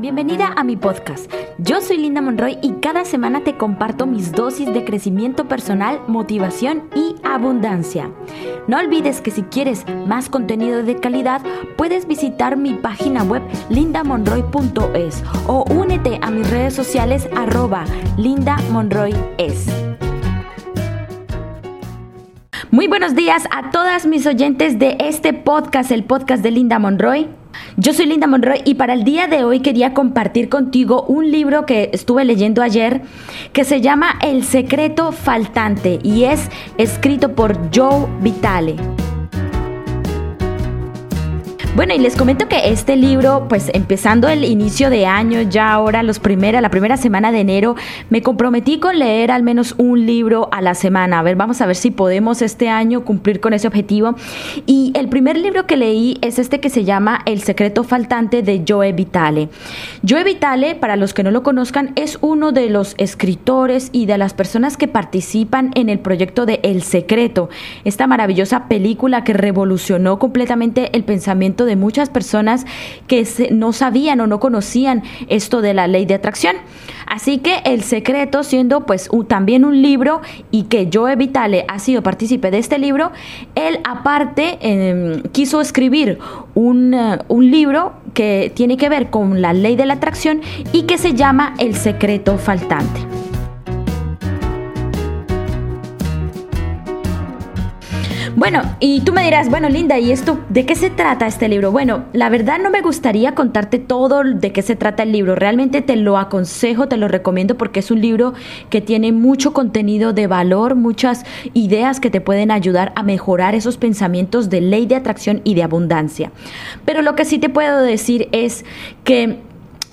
Bienvenida a mi podcast. Yo soy Linda Monroy y cada semana te comparto mis dosis de crecimiento personal, motivación y abundancia. No olvides que si quieres más contenido de calidad, puedes visitar mi página web lindamonroy.es o únete a mis redes sociales arroba lindamonroyes. Muy buenos días a todas mis oyentes de este podcast, el podcast de Linda Monroy. Yo soy Linda Monroy y para el día de hoy quería compartir contigo un libro que estuve leyendo ayer que se llama El secreto faltante y es escrito por Joe Vitale. Bueno, y les comento que este libro, pues empezando el inicio de año, ya ahora los primera, la primera semana de enero, me comprometí con leer al menos un libro a la semana. A ver, vamos a ver si podemos este año cumplir con ese objetivo. Y el primer libro que leí es este que se llama El secreto faltante de Joe Vitale. Joe Vitale, para los que no lo conozcan, es uno de los escritores y de las personas que participan en el proyecto de El secreto, esta maravillosa película que revolucionó completamente el pensamiento de muchas personas que no sabían o no conocían esto de la ley de atracción. Así que el secreto, siendo pues también un libro y que Joe Vitale ha sido partícipe de este libro, él aparte em, quiso escribir un, uh, un libro que tiene que ver con la ley de la atracción y que se llama El secreto faltante. Bueno, y tú me dirás, bueno, Linda, ¿y esto de qué se trata este libro? Bueno, la verdad no me gustaría contarte todo de qué se trata el libro. Realmente te lo aconsejo, te lo recomiendo porque es un libro que tiene mucho contenido de valor, muchas ideas que te pueden ayudar a mejorar esos pensamientos de ley de atracción y de abundancia. Pero lo que sí te puedo decir es que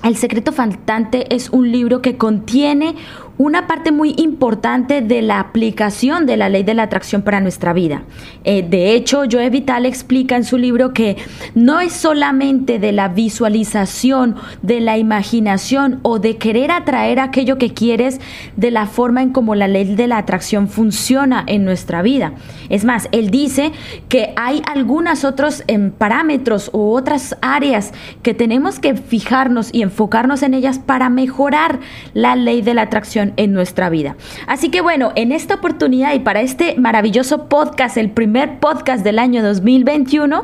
el secreto faltante es un libro que contiene una parte muy importante de la aplicación de la ley de la atracción para nuestra vida. Eh, de hecho, Joe Vital explica en su libro que no es solamente de la visualización, de la imaginación o de querer atraer aquello que quieres de la forma en como la ley de la atracción funciona en nuestra vida. Es más, él dice que hay algunos otros em, parámetros u otras áreas que tenemos que fijarnos y enfocarnos en ellas para mejorar la ley de la atracción en nuestra vida. Así que bueno, en esta oportunidad y para este maravilloso podcast, el primer podcast del año 2021,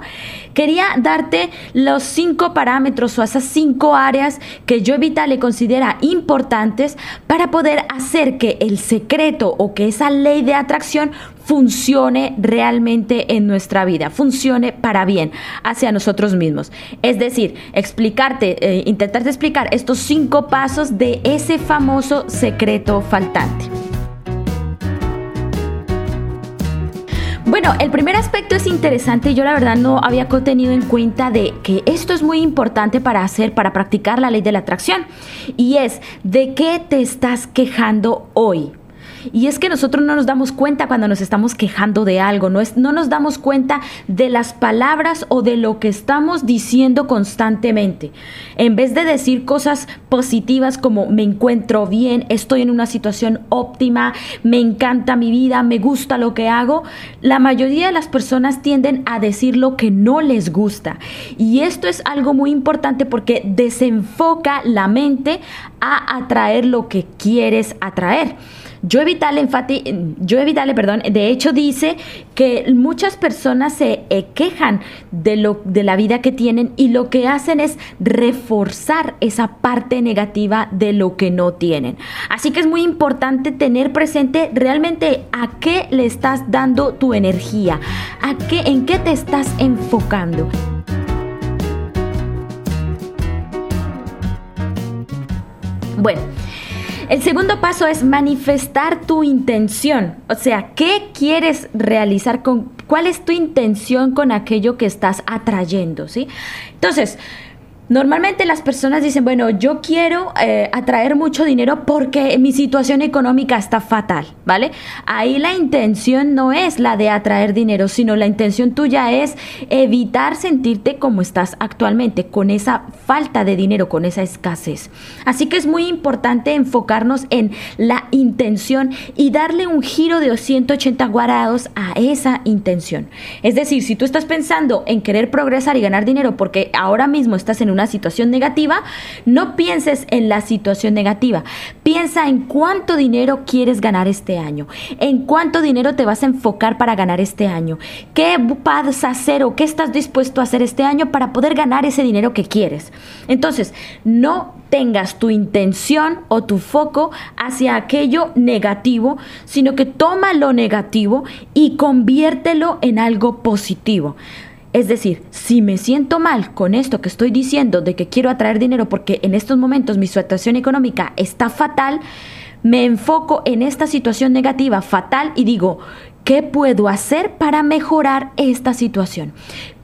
quería darte los cinco parámetros o esas cinco áreas que yo Evita le considera importantes para poder hacer que el secreto o que esa ley de atracción funcione realmente en nuestra vida, funcione para bien hacia nosotros mismos. Es decir, explicarte, eh, intentarte explicar estos cinco pasos de ese famoso secreto faltante. Bueno, el primer aspecto es interesante. Yo la verdad no había tenido en cuenta de que esto es muy importante para hacer, para practicar la ley de la atracción. Y es, ¿de qué te estás quejando hoy? Y es que nosotros no nos damos cuenta cuando nos estamos quejando de algo, no, es, no nos damos cuenta de las palabras o de lo que estamos diciendo constantemente. En vez de decir cosas positivas como me encuentro bien, estoy en una situación óptima, me encanta mi vida, me gusta lo que hago, la mayoría de las personas tienden a decir lo que no les gusta. Y esto es algo muy importante porque desenfoca la mente a atraer lo que quieres atraer. Vitale, Joe Vitale, perdón, de hecho dice que muchas personas se eh, quejan de, lo, de la vida que tienen y lo que hacen es reforzar esa parte negativa de lo que no tienen. Así que es muy importante tener presente realmente a qué le estás dando tu energía, a qué, en qué te estás enfocando. Bueno, el segundo paso es manifestar tu intención. O sea, ¿qué quieres realizar con cuál es tu intención con aquello que estás atrayendo, ¿sí? Entonces, Normalmente las personas dicen, bueno, yo quiero eh, atraer mucho dinero porque mi situación económica está fatal, ¿vale? Ahí la intención no es la de atraer dinero, sino la intención tuya es evitar sentirte como estás actualmente, con esa falta de dinero, con esa escasez. Así que es muy importante enfocarnos en la intención y darle un giro de 180 grados a esa intención. Es decir, si tú estás pensando en querer progresar y ganar dinero porque ahora mismo estás en una una situación negativa, no pienses en la situación negativa. Piensa en cuánto dinero quieres ganar este año, en cuánto dinero te vas a enfocar para ganar este año, qué vas a hacer o qué estás dispuesto a hacer este año para poder ganar ese dinero que quieres. Entonces, no tengas tu intención o tu foco hacia aquello negativo, sino que toma lo negativo y conviértelo en algo positivo. Es decir, si me siento mal con esto que estoy diciendo de que quiero atraer dinero porque en estos momentos mi situación económica está fatal, me enfoco en esta situación negativa fatal y digo, ¿qué puedo hacer para mejorar esta situación?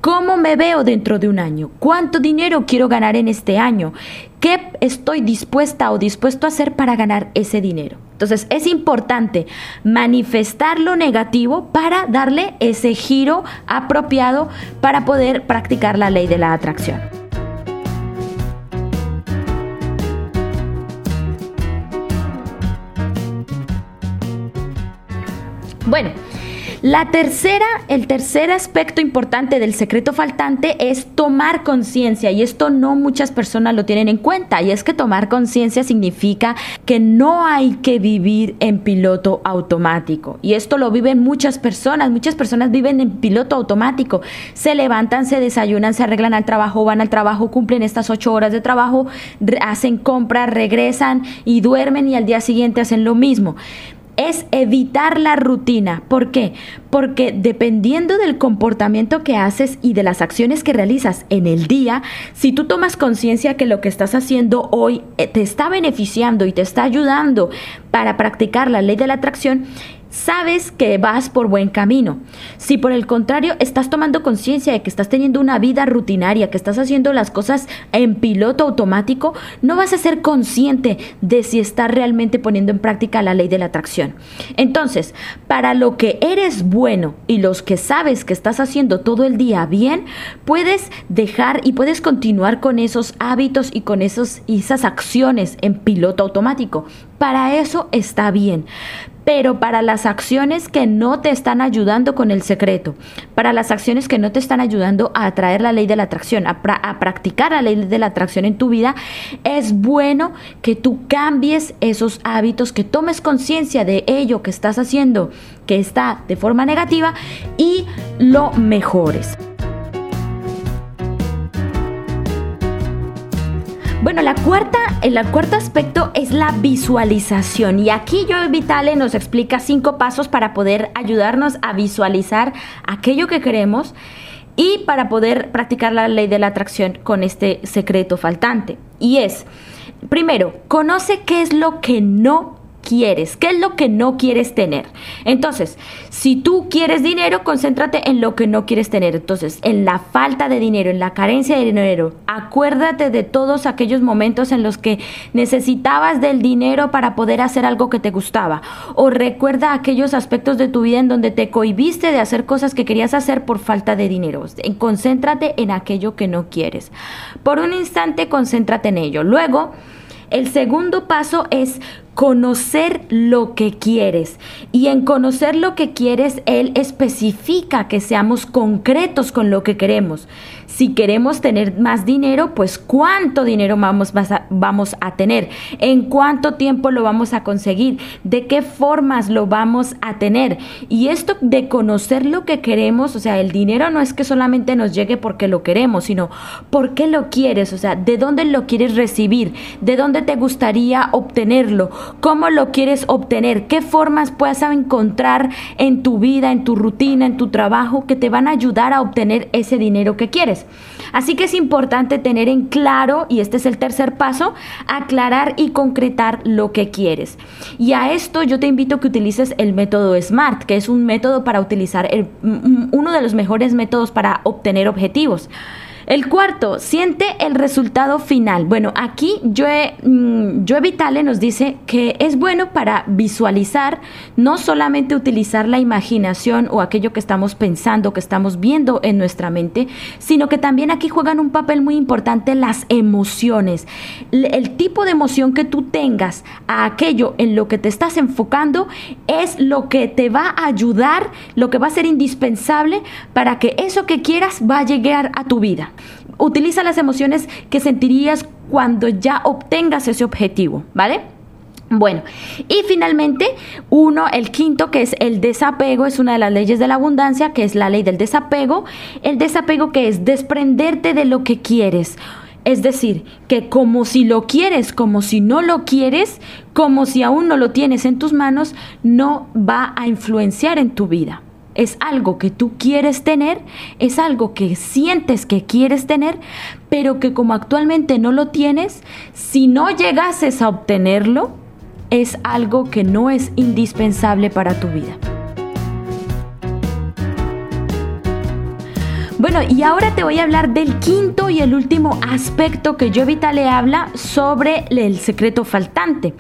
¿Cómo me veo dentro de un año? ¿Cuánto dinero quiero ganar en este año? ¿Qué estoy dispuesta o dispuesto a hacer para ganar ese dinero? Entonces es importante manifestar lo negativo para darle ese giro apropiado para poder practicar la ley de la atracción. Bueno, la tercera, el tercer aspecto importante del secreto faltante es tomar conciencia y esto no muchas personas lo tienen en cuenta y es que tomar conciencia significa que no hay que vivir en piloto automático y esto lo viven muchas personas, muchas personas viven en piloto automático, se levantan, se desayunan, se arreglan al trabajo, van al trabajo, cumplen estas ocho horas de trabajo, hacen compras, regresan y duermen y al día siguiente hacen lo mismo es evitar la rutina. ¿Por qué? Porque dependiendo del comportamiento que haces y de las acciones que realizas en el día, si tú tomas conciencia que lo que estás haciendo hoy eh, te está beneficiando y te está ayudando para practicar la ley de la atracción, sabes que vas por buen camino. Si por el contrario estás tomando conciencia de que estás teniendo una vida rutinaria, que estás haciendo las cosas en piloto automático, no vas a ser consciente de si estás realmente poniendo en práctica la ley de la atracción. Entonces, para lo que eres bueno y los que sabes que estás haciendo todo el día bien, puedes dejar y puedes continuar con esos hábitos y con esos, esas acciones en piloto automático. Para eso está bien pero para las acciones que no te están ayudando con el secreto, para las acciones que no te están ayudando a atraer la ley de la atracción, a, practicar la ley de la atracción en tu vida, es bueno que tú cambies esos hábitos, que tomes conciencia de ello que estás haciendo, que está de forma negativa y lo mejores. Bueno, la cuarta, el cuarto aspecto es la visualización. Y aquí Joe Vitale nos explica cinco pasos para poder ayudarnos a visualizar aquello que queremos y para poder practicar la ley de la atracción con este secreto faltante. Y es, primero, conoce qué es lo que no quieres, qué es lo que no quieres tener. Entonces, si tú quieres dinero, concéntrate en lo que no quieres tener. Entonces, en la falta de dinero, en la carencia de dinero, acuérdate de todos aquellos momentos en los que necesitabas del dinero para poder hacer algo que te gustaba. O recuerda aquellos aspectos de tu vida en donde te cohibiste de hacer cosas que querías hacer por falta de dinero. Concéntrate en aquello que no quieres. Por un instante, concéntrate en ello. Luego, el segundo paso es conocer lo que quieres. Y en conocer lo que quieres, Él especifica que seamos concretos con lo que queremos. Si queremos tener más dinero, pues cuánto dinero vamos, a, vamos a tener, en cuánto tiempo lo vamos a conseguir, de qué formas lo vamos a tener. Y esto de conocer lo que queremos, o sea, el dinero no es que solamente nos llegue porque lo queremos, sino porque lo quieres, o sea, de dónde lo quieres recibir, de dónde te gustaría obtenerlo, cómo lo quieres obtener, qué formas puedas encontrar en tu vida, en tu rutina, en tu trabajo que te van a ayudar a obtener ese dinero que quieres. Así que es importante tener en claro, y este es el tercer paso, aclarar y concretar lo que quieres. Y a esto yo te invito a que utilices el método SMART, que es un método para utilizar, uno de los mejores métodos para obtener objetivos. El cuarto, siente el resultado final. Bueno, aquí Joe, mm, Joe Vitale nos dice que es bueno para visualizar, no solamente utilizar la imaginación o aquello que estamos pensando, que estamos viendo en nuestra mente, sino que también aquí juegan un papel muy importante las emociones. El tipo de emoción que tú tengas a aquello en lo que te estás enfocando es lo que te va a ayudar, lo que va a ser indispensable para que eso que quieras va a llegar a tu vida. Utiliza las emociones que sentirías cuando ya obtengas ese objetivo, ¿vale? Bueno, y finalmente, uno, el quinto, que es el desapego, es una de las leyes de la abundancia, que es la ley del desapego. El desapego que es desprenderte de lo que quieres. Es decir, que como si lo quieres, como si no lo quieres, como si aún no lo tienes en tus manos, no va a influenciar en tu vida. Es algo que tú quieres tener, es algo que sientes que quieres tener, pero que como actualmente no lo tienes, si no llegases a obtenerlo, es algo que no es indispensable para tu vida. Bueno, y ahora te voy a hablar del quinto y el último aspecto que yo le habla sobre el secreto faltante,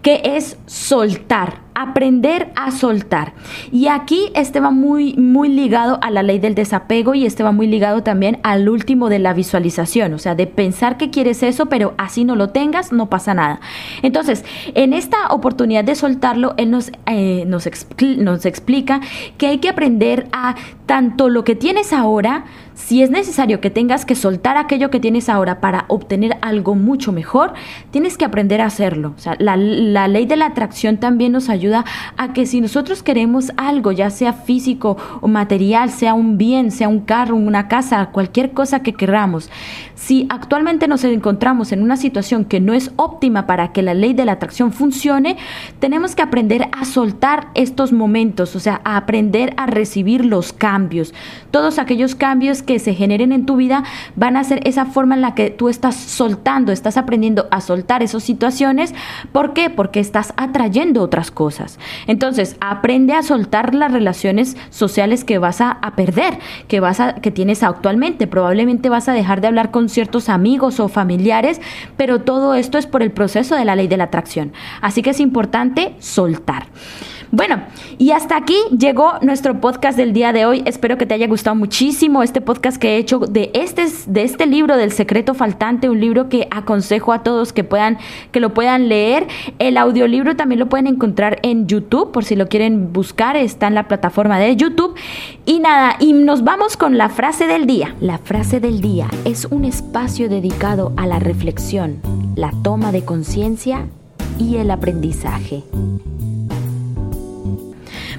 que es soltar aprender a soltar. Y aquí este va muy, muy ligado a la ley del desapego y este va muy ligado también al último de la visualización, o sea, de pensar que quieres eso, pero así no lo tengas, no pasa nada. Entonces, en esta oportunidad de soltarlo, él nos, eh, nos, nos explica que hay que aprender a tanto lo que tienes ahora, si es necesario que tengas que soltar aquello que tienes ahora para obtener algo mucho mejor, tienes que aprender a hacerlo. O sea, la, la ley de la atracción también nos ayuda a que si nosotros queremos algo, ya sea físico o material, sea un bien, sea un carro, una casa, cualquier cosa que queramos, si actualmente nos encontramos en una situación que no es óptima para que la ley de la atracción funcione, tenemos que aprender a soltar estos momentos, o sea, a aprender a recibir los cambios. Todos aquellos cambios que se generen en tu vida van a ser esa forma en la que tú estás soltando, estás aprendiendo a soltar esas situaciones. ¿Por qué? Porque estás atrayendo otras cosas. Entonces, aprende a soltar las relaciones sociales que vas a, perder, que vas a, que tienes actualmente. Probablemente vas a dejar de hablar con ciertos amigos o familiares, pero todo esto es por el proceso de la ley de la atracción. Así que es importante soltar. Bueno, y hasta aquí llegó nuestro podcast del día de hoy. Espero que te haya gustado muchísimo este podcast que he hecho de este, de este libro del secreto faltante, un libro que aconsejo a todos que puedan, que lo puedan leer. El audiolibro también lo pueden encontrar en YouTube, por si lo quieren buscar, está en la plataforma de YouTube. Y nada, y nos vamos con la frase del día. La frase del día es un espacio dedicado a la reflexión, la toma de conciencia y el aprendizaje.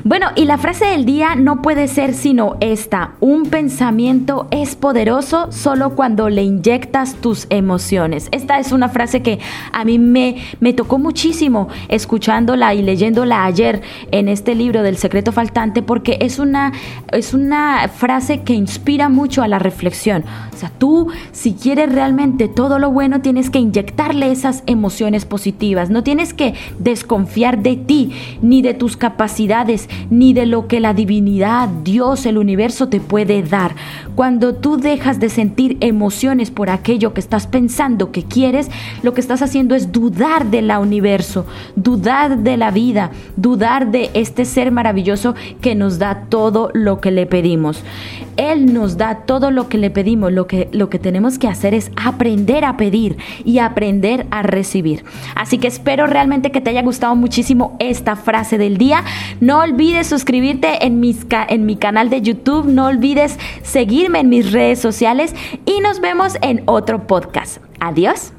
Bueno, y la frase del día no puede ser sino esta. Un pensamiento es poderoso solo cuando le inyectas tus emociones. Esta es una frase que a mí me, me tocó muchísimo escuchándola y leyéndola ayer en este libro del secreto faltante porque es una, es una frase que inspira mucho a la reflexión. O sea, tú si quieres realmente todo lo bueno tienes que inyectarle esas emociones positivas. No tienes que desconfiar de ti ni de tus capacidades ni de lo que la divinidad, Dios, el universo te puede dar. Cuando tú dejas de sentir emociones por aquello que estás pensando que quieres, lo que estás haciendo es dudar del universo, dudar de la vida, dudar de este ser maravilloso que nos da todo lo que le pedimos. Él nos da todo lo que le pedimos, lo que, lo que tenemos que hacer es aprender a pedir y aprender a recibir. Así que espero realmente que te haya gustado muchísimo esta frase del día. No olvides suscribirte en, mis, en mi canal de YouTube, no olvides seguirme en mis redes sociales y nos vemos en otro podcast. Adiós.